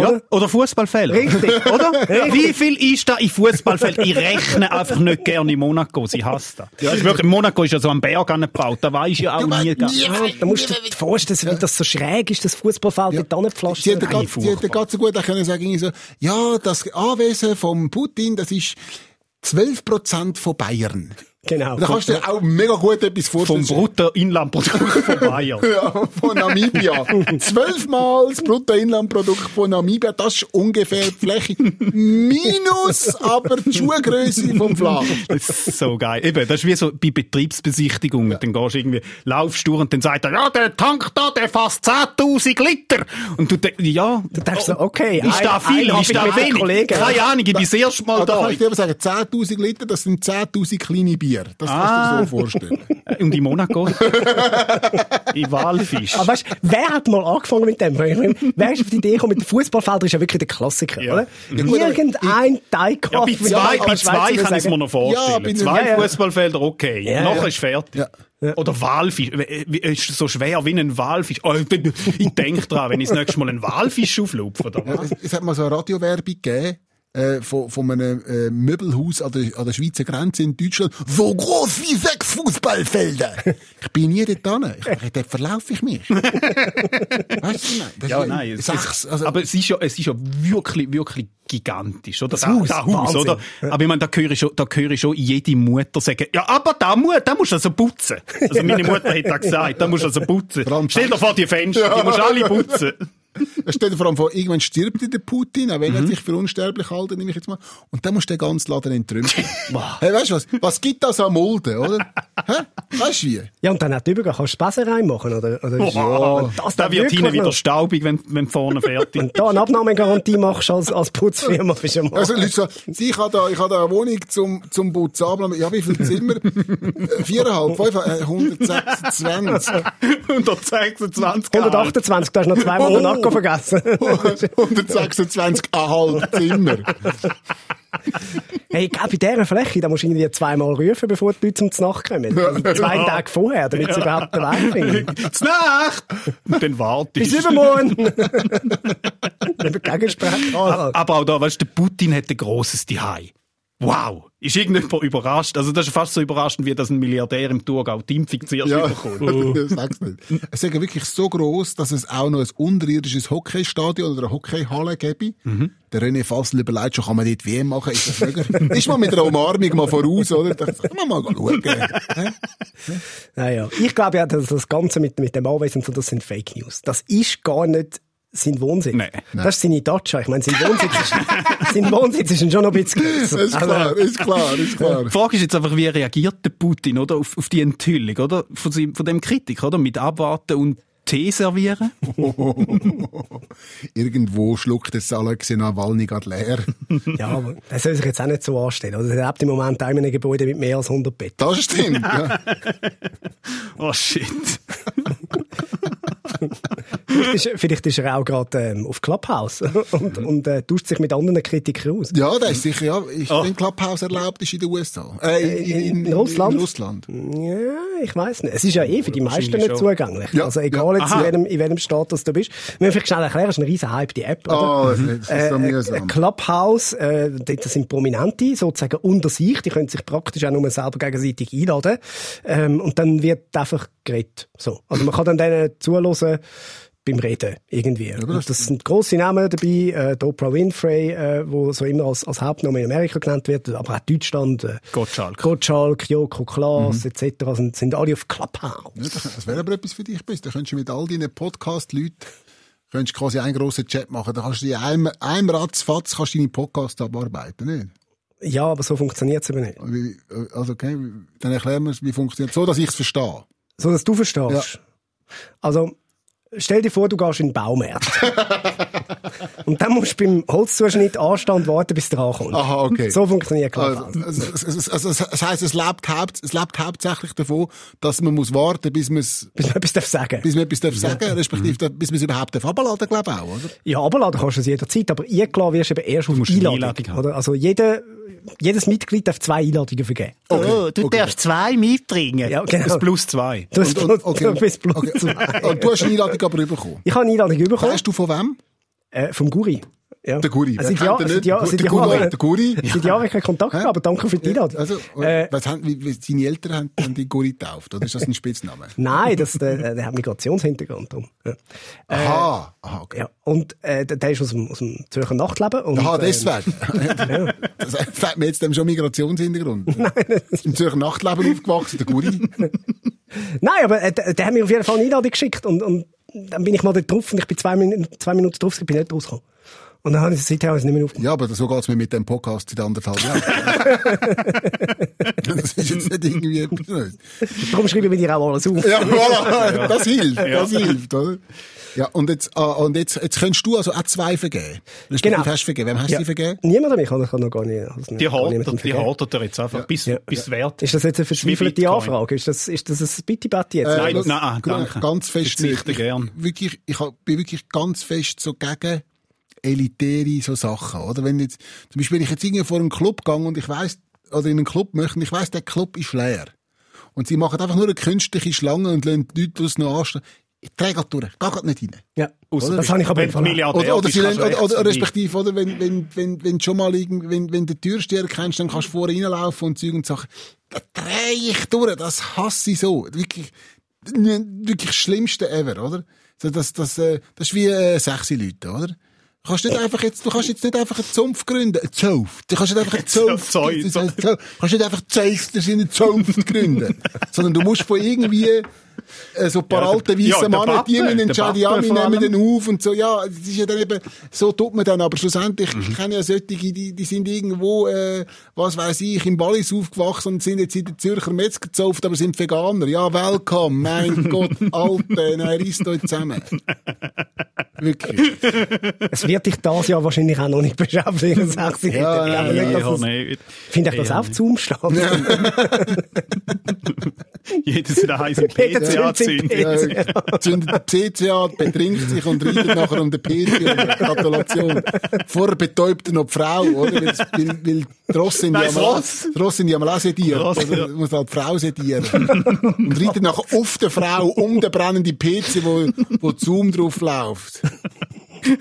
ge- Ja, oder? oder Fußballfelder. Richtig. Oder? Richtig. Wie viel ist da in Fußballfeld? Ich rechne einfach nicht gerne in Monaco. Sie hasst das. Ja, ist wirklich, Monaco ist ja so am Berg angebaut. Da weisst ja auch nie. gar- Ja, da musst du dir vorstellen, wie das so schräg ist, das Fußballfeld ja. dort angepflastert. Sie hätte Nein, grad- sie hätte furchtbar. ganz so gut auch können sagen, so, ja, das Anwesen vom Putin, das ist 12% von Bayern. Genau. Da kannst du dir auch mega gut etwas Vom vorstellen. Bruttoinlandprodukt von Bayern. Ja, von Namibia. Zwölfmal das Bruttoinlandprodukt von Namibia, das ist ungefähr die Fläche. Minus aber die Schuhgröße vom Flach. Das ist so geil. Eben, das ist wie so bei Betriebsbesichtigungen. Dann gehst du irgendwie, laufst du und dann sagt er, ja, der Tank da, der fasst 10.000 Liter. Und du denkst, ja. Du denkst so, okay, Ist da viel? ein Ist da wenig? Kollegen. Keine Ahnung, ich bin das erste Mal da da. kann ich dir aber sagen, 10.000 Liter, das sind 10.000 kleine Bier. Das kannst du dir so vorstellen. Und in Monaco? in Walfisch. Aber weißt, wer hat mal angefangen mit dem? Ich Wer ist auf die Idee gekommen mit dem Fußballfelder? Ist ja wirklich der Klassiker, Ja. oder? Ja, gut, Irgendein Teig Ja, bei zwei, bei zwei kann ich es mir noch Ja, vorstellen. bei den- zwei Ja, ja. Fußballfelder, okay. Ja, Nachher ja. ist fertig. Ja. Oder Walfisch. Wie- wie- Ist so schwer wie ein Walfisch. Oh, ich ich denke dran, wenn ich das nächste Mal einen Walfisch auflupfe. Oder? Es, es hat mal so eine Radiowerbung gegeben, äh, von, von einem äh, Möbelhaus an der, an der Schweizer Grenze in Deutschland. So groß wie sechs Fußballfelder. Ich bin nie dort hin. Ich dachte, dort verlaufe ich mich. weißt du, nein. Das Ja, ist- nein. Es, Sechs, also, aber es ist ja, es ist ja wirklich, wirklich gigantisch, oder? Das Haus, das Haus Wahnsinn. oder? Aber ich meine, da höre ich schon, da höre ich schon jede Mutter sagen, ja, aber da, mu da musst du also putzen. Also meine Mutter hat das gesagt, da musst du also putzen. Stell dir vor die Fenster, die musst du alle putzen. Es steht vor allem vor, irgendwann stirbt der Putin, auch wenn Mhm. er sich für unsterblich hält, nehme ich jetzt mal. Und dann musst du den ganzen Laden entrümpeln. hey, weißt du was? Was gibt das an Mulden, oder? Hä? Weißt du wie? Ja, und dann hat übergehen, kannst du Besen reinmachen, oder? oder Oh, das da wird hinten wieder staubig, wenn, wenn vorne fertig Und da eine Abnahmegarantie machst als, als Putzfirma, bist du mal. Also, Leute sagen, ich habe da, ich habe da eine Wohnung zum, zum Putzen. Aber, Ja, wie viel Zimmer? Äh, Viereinhalb, fünf, äh, 126. 126 128, da hast du noch zweimal Oh. den Akku vergessen. 126,5 Zimmer. hey, bei dieser Fläche, da musst du irgendwie zweimal rufen, bevor die Leute zum Znacht kommen. Zwei Tage vorher, damit sie überhaupt den Weg finden. Znacht! Und dann warte Bis ich. übermorgen! Über Gegengespräch. Aber auch da, weißt du, der Putin hat ein grosses Zuhause. Wow, ist irgendjemand überrascht? Also das ist fast so überraschend, wie dass ein Milliardär im Thurgau die Impfung zuerst Ja, bekommt. das sag's nicht. Es ist ja wirklich so gross, dass es auch noch ein unterirdisches Hockeystadion oder eine Hockeyhalle gäbe. Der René Fassel überlegt schon, kann man dort WM machen? Ist das möglich? ist mal mit einer Umarmung mal voraus, oder? Da kann man mal schauen. Naja, ich glaube ja, dass das Ganze mit, mit dem Anwesen und so, das sind Fake News. Das ist gar nicht sein Wohnsitz. Nein. Das ist seine Dacia. Ich meine, sein Wohnsitz ist, sein Wohnsitz ist schon noch ein bisschen grösser. Ist klar, ist klar, ist klar. Die Frage ist jetzt einfach, wie reagiert der Putin, oder? Auf, auf die Enthüllung, oder? Von, seinem, von dem Kritik, oder? Mit Abwarten und Tee servieren? Irgendwo schluckt das Alexei Nawalny gerade leer. Ja, aber das soll sich jetzt auch nicht so anstellen. Oder? Er lebt im Moment auch in einem Gebäude mit mehr als 100 Betten. Das stimmt. Ja. Oh shit. Vielleicht ist, vielleicht ist er auch gerade ähm, auf Clubhouse und, und äh, tauscht sich mit anderen Kritikern aus. ja, das ist sicher, ja. Ist Oh. wenn Clubhouse erlaubt ist in den USA. Äh, in, In Russland? In Russland. Ja, ich weiß nicht. Es ist ja eh für die meisten nicht schon. zugänglich. Ja, Also egal jetzt, in welchem, in welchem Status du bist. Wir müssen vielleicht schnell erklären, es ist ein riesen Hype, die App, oder? Oh, das ist, das so Äh, mühsam. Clubhouse, äh, dort sind Prominente sozusagen unter sich, die können sich praktisch auch nur selber gegenseitig einladen. Ähm, und dann wird einfach geredet. So. Also man kann dann denen zuhören beim Reden irgendwie. und das sind grosse Namen dabei, äh, die Oprah Winfrey, äh, wo so immer als, als Hauptname in Amerika genannt wird, aber auch Deutschland, äh, Gottschalk. Gottschalk, Joko Klaas etc. Sind, sind alle auf Clubhouse. Ja, das das wäre aber etwas für dich, bist. Da könntest du mit all deinen Podcast-Leuten könntest quasi einen grossen Chat machen. Da kannst du in einem, einem Ratzfatz kannst du deine Podcast abarbeiten, nicht? Ja, aber so funktioniert es eben nicht. Also, okay, dann erklären wir es, wie funktioniert so, dass ich es verstehe. So, dass du verstehst. Also, stell dir vor, du gehst in den Baumarkt. und dann musst du beim Holzzuschnitt anstehen und warten, bis der ankommt. Aha, okay. So funktioniert Clubhouse. also, also, also, also, das heisst, es lebt, haupt, es lebt hauptsächlich davon, dass man muss warten, bis man es, Bis man etwas darf sagen bis man etwas darf sagen, respektive, bis man es überhaupt darf abladen, glaube ich auch, oder? Ja, abladen kannst du es jederzeit, aber eingeladen wirst du eben erst auf eine Einladung. Einladung haben. oder? Also jede, jedes Mitglied darf zwei Einladungen vergeben. Oh, du darfst zwei mitbringen. Ja, genau. Das plus zwei. Du hast Und- plus, und- okay. du bist plus Okay. zwei. Und du hast eine Einladung aber bekommen. Ich habe eine Einladung bekommen. Weißt du von wem? Äh, vom Guri. Ja. Der Guri. Also seit, Jahr, seit? Jahr, Der seit, Guri. Jahren, Der Guri. seit Jahren keinen Kontakt gehabt, aber danke für die Einladung. Also, Äh, was haben, wie, seine Eltern haben, haben die Guri getauft, oder ist das ein Spitzname? Nein, das, der, der hat Migrationshintergrund. Drum. Ja. Aha, aha, okay. Ja. Und äh, der der ist aus dem, aus dem Zürcher Nachtleben. Und, Aha, ähm, deswegen. Das fällt mir jetzt dem schon Migrationshintergrund. Nein. Im Zürcher Nachtleben aufgewachsen, der Guri. Nein, aber äh, der, der hat mir auf jeden Fall eine Einladung geschickt und, und dann bin ich mal dort drauf und ich bin zwei, Min zwei Minuten drauf, ich bin nicht rausgekommen. Und dann habe ich seither habe ich es nicht mehr aufgemacht. Ja, aber so geht's mir mit dem Podcast seit anderthalb Jahren. das ist jetzt nicht irgendwie etwas Neues. Darum schreibe ich mir dir auch alles auf. Ja, voilà, das hilft, das hilft, oder? Ja, und jetzt, ah, und jetzt, jetzt könntest du also auch zwei vergeben. Genau. hast du vergeben. Wem hast du Ja. sie vergeben? Niemand ich habe ich habe noch gar nicht. es Die hortet, die hortet er jetzt einfach, bis, bis wert. Ist das jetzt eine Bitcoin. Anfrage? Ist das, ist das ein Bitti-Batti jetzt? Nein, das- nein, danke. Ganz fest nicht. gern. Ich, wirklich, ich bin wirklich ganz fest so gegen elitäre so Sachen, oder? Wenn jetzt, zum Beispiel, wenn ich jetzt irgendwie vor einem Club gehe und ich weiss, oder in einen Club möchte, und ich weiss, der Club ist leer. Und sie machen einfach nur eine künstliche Schlange und lassen die Leute, die es noch anstehen. Ich trage halt durch. Geh halt nicht rein. Ja, Oder? das habe ich aber. Milliardär Oder, oder, sie lassen, oder, oder respektive, oder, wenn, wenn, wenn, wenn, schon mal irgend, wenn, wenn du den Türsteher kennst, dann kannst du vorne reinlaufen und Zeug und Sachen. Da drehe ich durch. Das hasse ich so. Wirklich, wirklich das Schlimmste ever, oder? So, das, das, äh, das ist wie, äh, sexy Leute, oder? Du kannst nicht einfach jetzt, du kannst jetzt nicht einfach einen Zumpf gründen. Einen Zumpf. Du kannst nicht einfach einen Zumpf. Das heißt, du kannst nicht einfach Zeus, das sind einen Zumpf gründen. Sondern du musst von irgendwie, so ein paar Ja, alte der- ja, Männer, die müssen der entscheiden, ja, wir nehmen den auf und so, ja, das ist ja dann eben, so tut man dann, aber schlussendlich, Mhm. ich kenne ja solche, die, die sind irgendwo, äh, was weiß ich, im Wallis aufgewachsen und sind jetzt in der Zürcher Metzger gezauft, aber sind Veganer. Ja, welcome, mein Gott, Alte, nein, reißt euch zusammen. Wirklich. Es wird dich das Jahr wahrscheinlich auch noch nicht beschäftigen. Sechs Jahre. Ja, Ich glaube ja, nicht, Ja, nein. Finde ich das Ja, auf Zoom steht. Jedes wieder heiß im Jeder Ja, wirklich. zündet den PC an, betrinkt sich und reitet nachher um den PC und Gratulation. Vorher betäubt er noch die Frau, oder? Weil, weil, weil die Rosse sind ja mal, Ross. sind ja mal auch sediert. Ross, oder? ja. Muss halt die Frau sedieren. Und reitet nachher auf der Frau um den brennenden PC, wo, wo Zoom drauf läuft.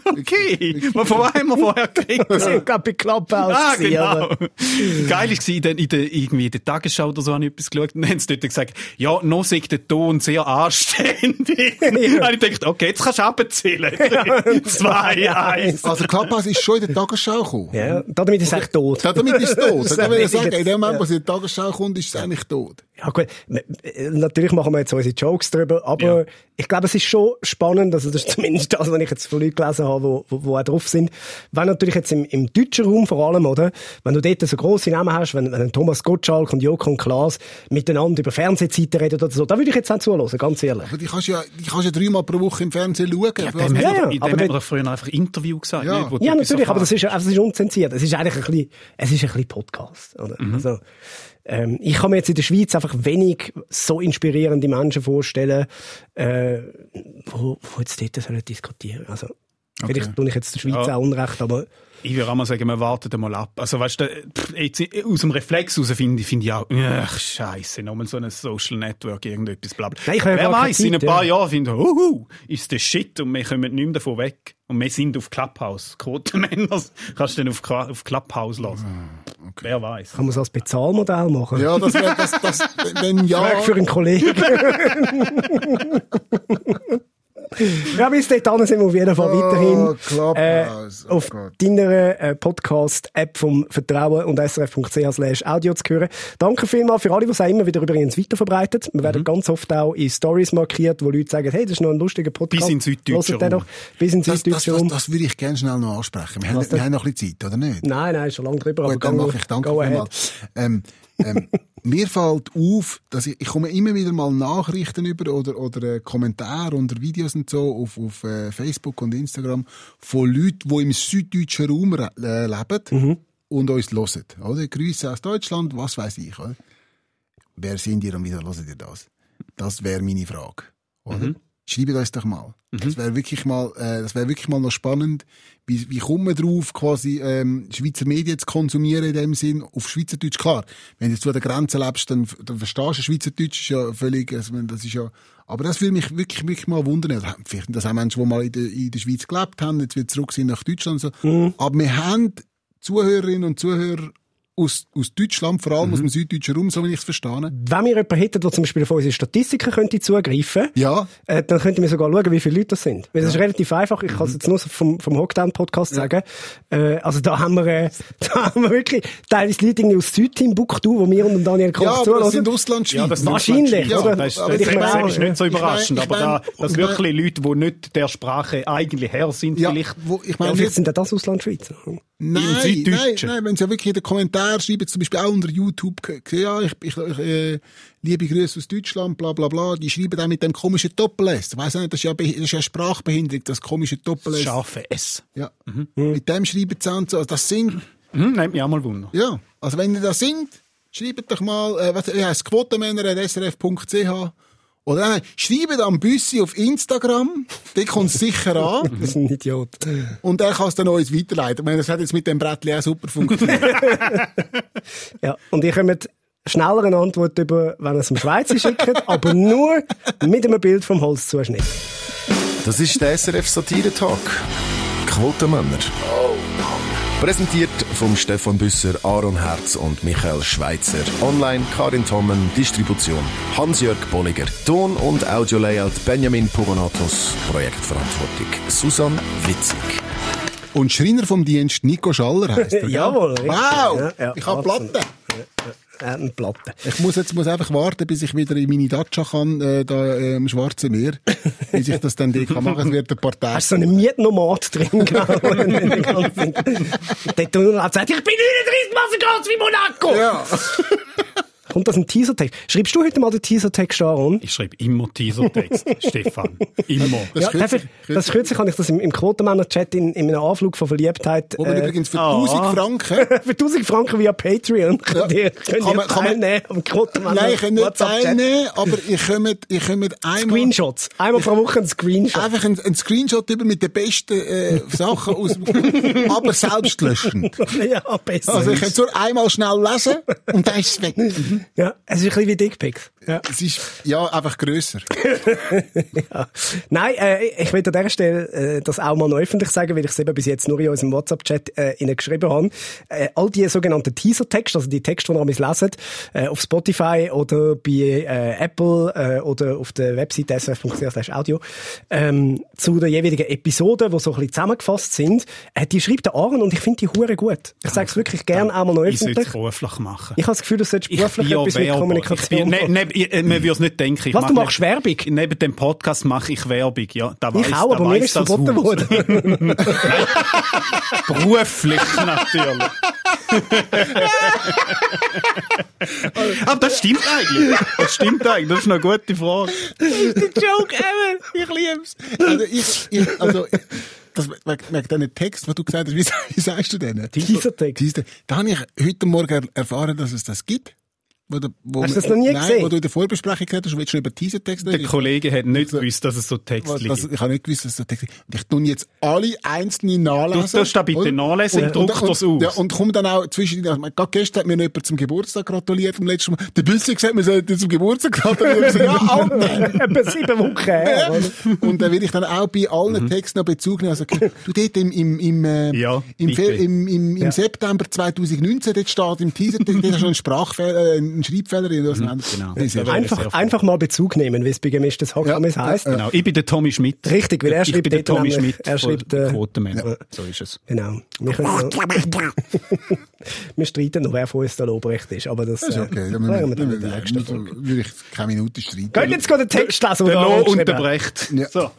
Okay, von wo haben wir vorher gekriegt? Wir sind gerade bei Clubhouse. Ah, genau. Geil war, in der, in der, irgendwie in der Tagesschau oder so habe ich etwas geschaut und dann haben sie dort gesagt, ja, noch sagt der Ton sehr anständig. Ja. Und ich dachte, okay, jetzt kannst du abzählen. Zwei, eins. Also Clubhouse ist schon in der Tagesschau gekommen. Ja, damit ist es echt tot. Ja, damit ist es tot. Das kann ich Das sagen. In dem Moment, ja. wo es in die Tagesschau kommt, ist es eigentlich tot. Ja gut, äh, natürlich machen wir jetzt unsere Jokes drüber, aber Ja. ich glaube, es ist schon spannend, also das ist zumindest das, was ich jetzt von Leuten gelesen habe, wo, wo, wo auch drauf sind. Wenn natürlich jetzt im, im deutschen Raum vor allem, oder, wenn du dort so grosse Namen hast, wenn, wenn Thomas Gottschalk und Joko und Klaas miteinander über Fernsehzeiten reden oder so, da würde ich jetzt auch zuhören, ganz ehrlich. Aber die kannst du ja, die kannst ja dreimal pro Woche im Fernsehen schauen. Ja, dem Ja, ja, man- dem aber hat man früher einfach Interview gesagt. Ja. nicht, Ja, natürlich, aber das ist, also es ist unzensiert. Es ist eigentlich ein bisschen, es ist ein bisschen Podcast, oder? Also, ähm, ich kann mir jetzt in der Schweiz einfach wenig so inspirierende Menschen vorstellen, äh, wo, wo jetzt dort sollen diskutieren. Also, vielleicht tue ich jetzt der Schweiz Ja. auch Unrecht, aber Ich würde auch mal sagen, wir warten mal ab. Also, weißt du, jetzt, aus dem Reflex raus finde ich, finde ich auch, ach, scheisse, nochmal so ein Social Network, irgendetwas, bla, bla. Nein, Wer weiß, in ein paar ja. Jahren finde ich, uhu, ist das Shit und wir kommen nicht mehr davon weg. Und wir sind auf Clubhouse. Quotenmänner kannst du dann auf, auf Clubhouse lassen. Wer weiß. kann man es als Bezahlmodell machen? Ja, das wäre, das, das, wenn ja. Frage für einen Kollegen. ja, bis dahin sind wir auf jeden Fall Oh, weiterhin Clubhouse. äh, Oh auf Gott. deiner äh, Podcast-App vom Vertrauen und srf.ch slash audio zu hören. Danke vielmals für alle, die es auch immer wieder übrigens weiterverbreitet. Wir Mhm. werden ganz oft auch in Stories markiert, wo Leute sagen, hey, das ist noch ein lustiger Podcast. Bis in doch. Bis in Das, das, das, das würde ich gerne schnell noch ansprechen. Wir, haben, wir haben noch ein bisschen Zeit, oder nicht? Nein, nein, schon lange drüber. Gut, dann go- mache ich danke vielmals. Ähm, ähm, mir fällt auf, dass ich, ich komme immer wieder mal Nachrichten über oder, oder äh, Kommentare unter Videos und so auf, auf äh, Facebook und Instagram von Leuten, die im süddeutschen Raum äh, leben Mhm. und uns hören. Oder? Grüße aus Deutschland, was weiß ich. Oder? Wer sind ihr und wieso hören ihr das? Das wäre meine Frage. Oder? Schreibt uns doch mal. Das wäre wirklich mal, äh, das wäre wirklich mal noch spannend. Wie, wie kommt man drauf, quasi ähm, Schweizer Medien zu konsumieren in dem Sinn auf Schweizerdeutsch? Klar, wenn du jetzt zu der Grenze lebst, dann, dann verstehst du Schweizerdeutsch ist ja völlig, also, das ist ja. Aber das würde mich wirklich, wirklich mal wundern. Also, Vielleicht das auch Menschen, die mal in der, in der Schweiz gelebt haben, jetzt wieder zurück sind nach Deutschland und so. Aber wir haben Zuhörerinnen und Zuhörer aus, aus Deutschland, vor allem aus dem süddeutschen Raum, so wie ich es verstehe. Wenn wir jemanden hätten, der zum Beispiel auf unsere Statistiken könnte zugreifen Ja. äh, dann könnten wir sogar schauen, wie viele Leute das sind. Weil das ist relativ einfach. Ich kann es jetzt nur vom, vom Hockdown-Podcast sagen. Äh, also da haben wir, äh, da haben wir wirklich teilweise Leute aus Südtimbuktu, wo wir und Daniel Koch Ja, aber zuhören. das sind Auslandschweizer. Ja, das sind Wahrscheinlich, Auslandschweizer. oder? Das, ist- Aber das, ich das, meine- ist nicht so ich meine- überraschend, ich aber meine- da, das ich wirklich Leute, die nicht der Sprache eigentlich her sind, Ja, vielleicht. wo, ich Ja, meine, vielleicht sind ja das Auslandschweizer. Nein, nein, Süddeutschen. nein, wenn sie ja wirklich in den Kommentaren schreiben, zum Beispiel auch unter YouTube, ja, ich, ich, ich äh, liebe Grüße aus Deutschland, bla, bla, bla, die schreiben dann mit dem komischen Doppel-S. Weiss nicht, das ist ja, das ist ja Sprachbehinderung, das komische Doppel-S. Scharfe S. Ja. Mit dem schreiben sie an, so, also das sind, Mhm, nimmt mich auch mal Wunder. ja. Also wenn ihr das singt, schreibt doch mal, äh, was, heisst quotenmänner.srf.ch oder nein, schreibt am Büssi auf Instagram, der kommt sicher an. Das ist ein Idiot. Und er kann es dann uns weiterleiten. Ich meine, das hat jetzt mit dem Brettli auch super funktioniert. Ja, und ihr kommt schneller eine Antwort über, wenn ihr es dem Schweizer schickt, aber nur mit einem Bild vom Holzzuschnitt. Das ist der SRF Satire Talk. Quotenmänner. Präsentiert vom Stefan Büsser, Aaron Herz und Michael Schweitzer. Online Karin Tommen, Distribution Hans-Jörg Bolliger. Ton- und Audio-Layout Benjamin Pogonatos. Projektverantwortung Susan Witzig. Und Schreiner vom Dienst Nico Schaller heisst er. Jawohl, richtig. Wow! Ja, ja, ich habe absolut. Platte. Platte. Ich muss jetzt muss einfach warten, bis ich wieder in meine Dacia kann, äh, da äh, im Schwarzen Meer. bis ich das dann dort kann machen. Es wird ein paar Tage. Hast du so einen Mietnomad drin? Zeit- Der Tunnel hat gesagt, ich bin 39 Massen groß wie Monaco! Ja. Kommt das ein Teasertext? Schreibst du heute mal den Teasertext, Aaron? Ich schreibe immer Teasertext, Stefan. Immer. Das Ja, darf ich, kürzlich- das kürzlich habe ich das im, im Quotenmänner-Chat in, in einem Anflug von Verliebtheit Wo man äh, übrigens für Ah. 1000 Franken für 1000 Franken via Patreon könnt ihr, könnt Kann ihr man- kann man- teilnehmen am Quotenmänner Nein, ich kann nicht teilnehmen, aber ich komme, ich komme einmal, Screenshots. Einmal pro Woche ein Screenshot. einfach ein, ein Screenshot über mit den besten, äh, Sachen aus, aber selbstlöschend. ja, besser. Also ich kann es nur einmal schnell lesen und dann ist es weg. Ja, es ist ein bisschen wie Dickpics. Ja. Es ist, ja, einfach grösser. ja. Nein, äh, ich will an dieser Stelle äh, das auch mal öffentlich sagen, weil ich es eben bis jetzt nur in unserem WhatsApp-Chat äh, Ihnen geschrieben habe. Äh, all die sogenannten Teaser-Texte, also die Texte, die ihr lesen, äh, auf Spotify oder bei äh, Apple äh, oder auf der Webseite sf.ch audio, ähm, zu der jeweiligen Episode, die so ein bisschen zusammengefasst sind, äh, die schreibt der Aaron und ich finde die hure gut. Ich sage es wirklich gern auch mal noch Ich sollte öffentlich. es beruflich machen. Ich habe das Gefühl, du solltest beruflich bin, ne, ne, ich- man würde es nicht denken. Ich Was, mache du machst neben- Werbung? Neben dem Podcast mache ich Werbung, ja. Da weiss, Ich auch, aber mir ist es das verboten worden. Beruflich natürlich. aber das stimmt eigentlich. Das stimmt eigentlich. Das ist eine gute Frage. Joke ever. Ich lieb's. Also, ich, ich, also, das, wegen, diesen Text, was du gesagt hast, wie, wie sagst du denn? Teaser-Text. Teaser. Da habe ich heute Morgen er- erfahren, dass es das gibt. Wo, der- wo Hast du das noch nie nein, gesehen? wo du in der Vorbesprechung gesagt hast, du willst schon über Teaser-Text Der reden. Kollege hat nicht gewusst, dass es so Text Was- liegt. das, ich habe nicht gewusst, dass es so Text gibt. Und ich tue jetzt alle einzelnen nachlesen. Du darfst da bitte Und- nachlesen, und- druck und- das und- aus. Ja, und komm dann auch zwischen, also, gerade gestern hat mir noch jemand zum Geburtstag gratuliert, am letzten Mal. Der Büssi gesagt, wir sollten zum Geburtstag gratulieren. Ja, Alter. Etwa sieben Wochen her. Und dann will ich dann auch bei allen Texten noch Bezug nehmen. Also, okay, du dort im, im, im, äh, Ja, im, im, im, im Ja. September 2019, dort steht im Teaser, dort hast du schon einen Sprachfehler, äh, einen Schreibfehler drin. oder was genau. Das ist ja- wäre Einfach, einfach mal Bezug nehmen, wie es bei gemischtes Hack Ja, ja, heisst. ja, Genau. Ich bin der Tommy Schmidt. Richtig, weil er ich schreibt bin der Tommy nämlich- Schmidt er schreibt, äh, Quotenmänner. So ist es. Genau. Wir, wir streiten noch, wer von uns der Lobrecht ist, aber das, Das ist äh, okay. Dann klären wir würde dann in der nächsten ich, Folge. würde ich keine Minute streiten. Könnt jetzt gerade den Text lesen, Der Lo hat? unterbrecht. Ja. So.